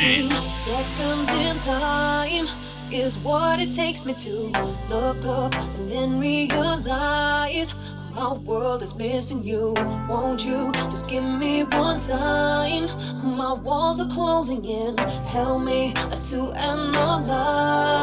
Spreng. Seconds in time is what it takes me to look up and then realize my world is missing you. Won't you just give me one sign? My walls are closing in. Help me to analyze.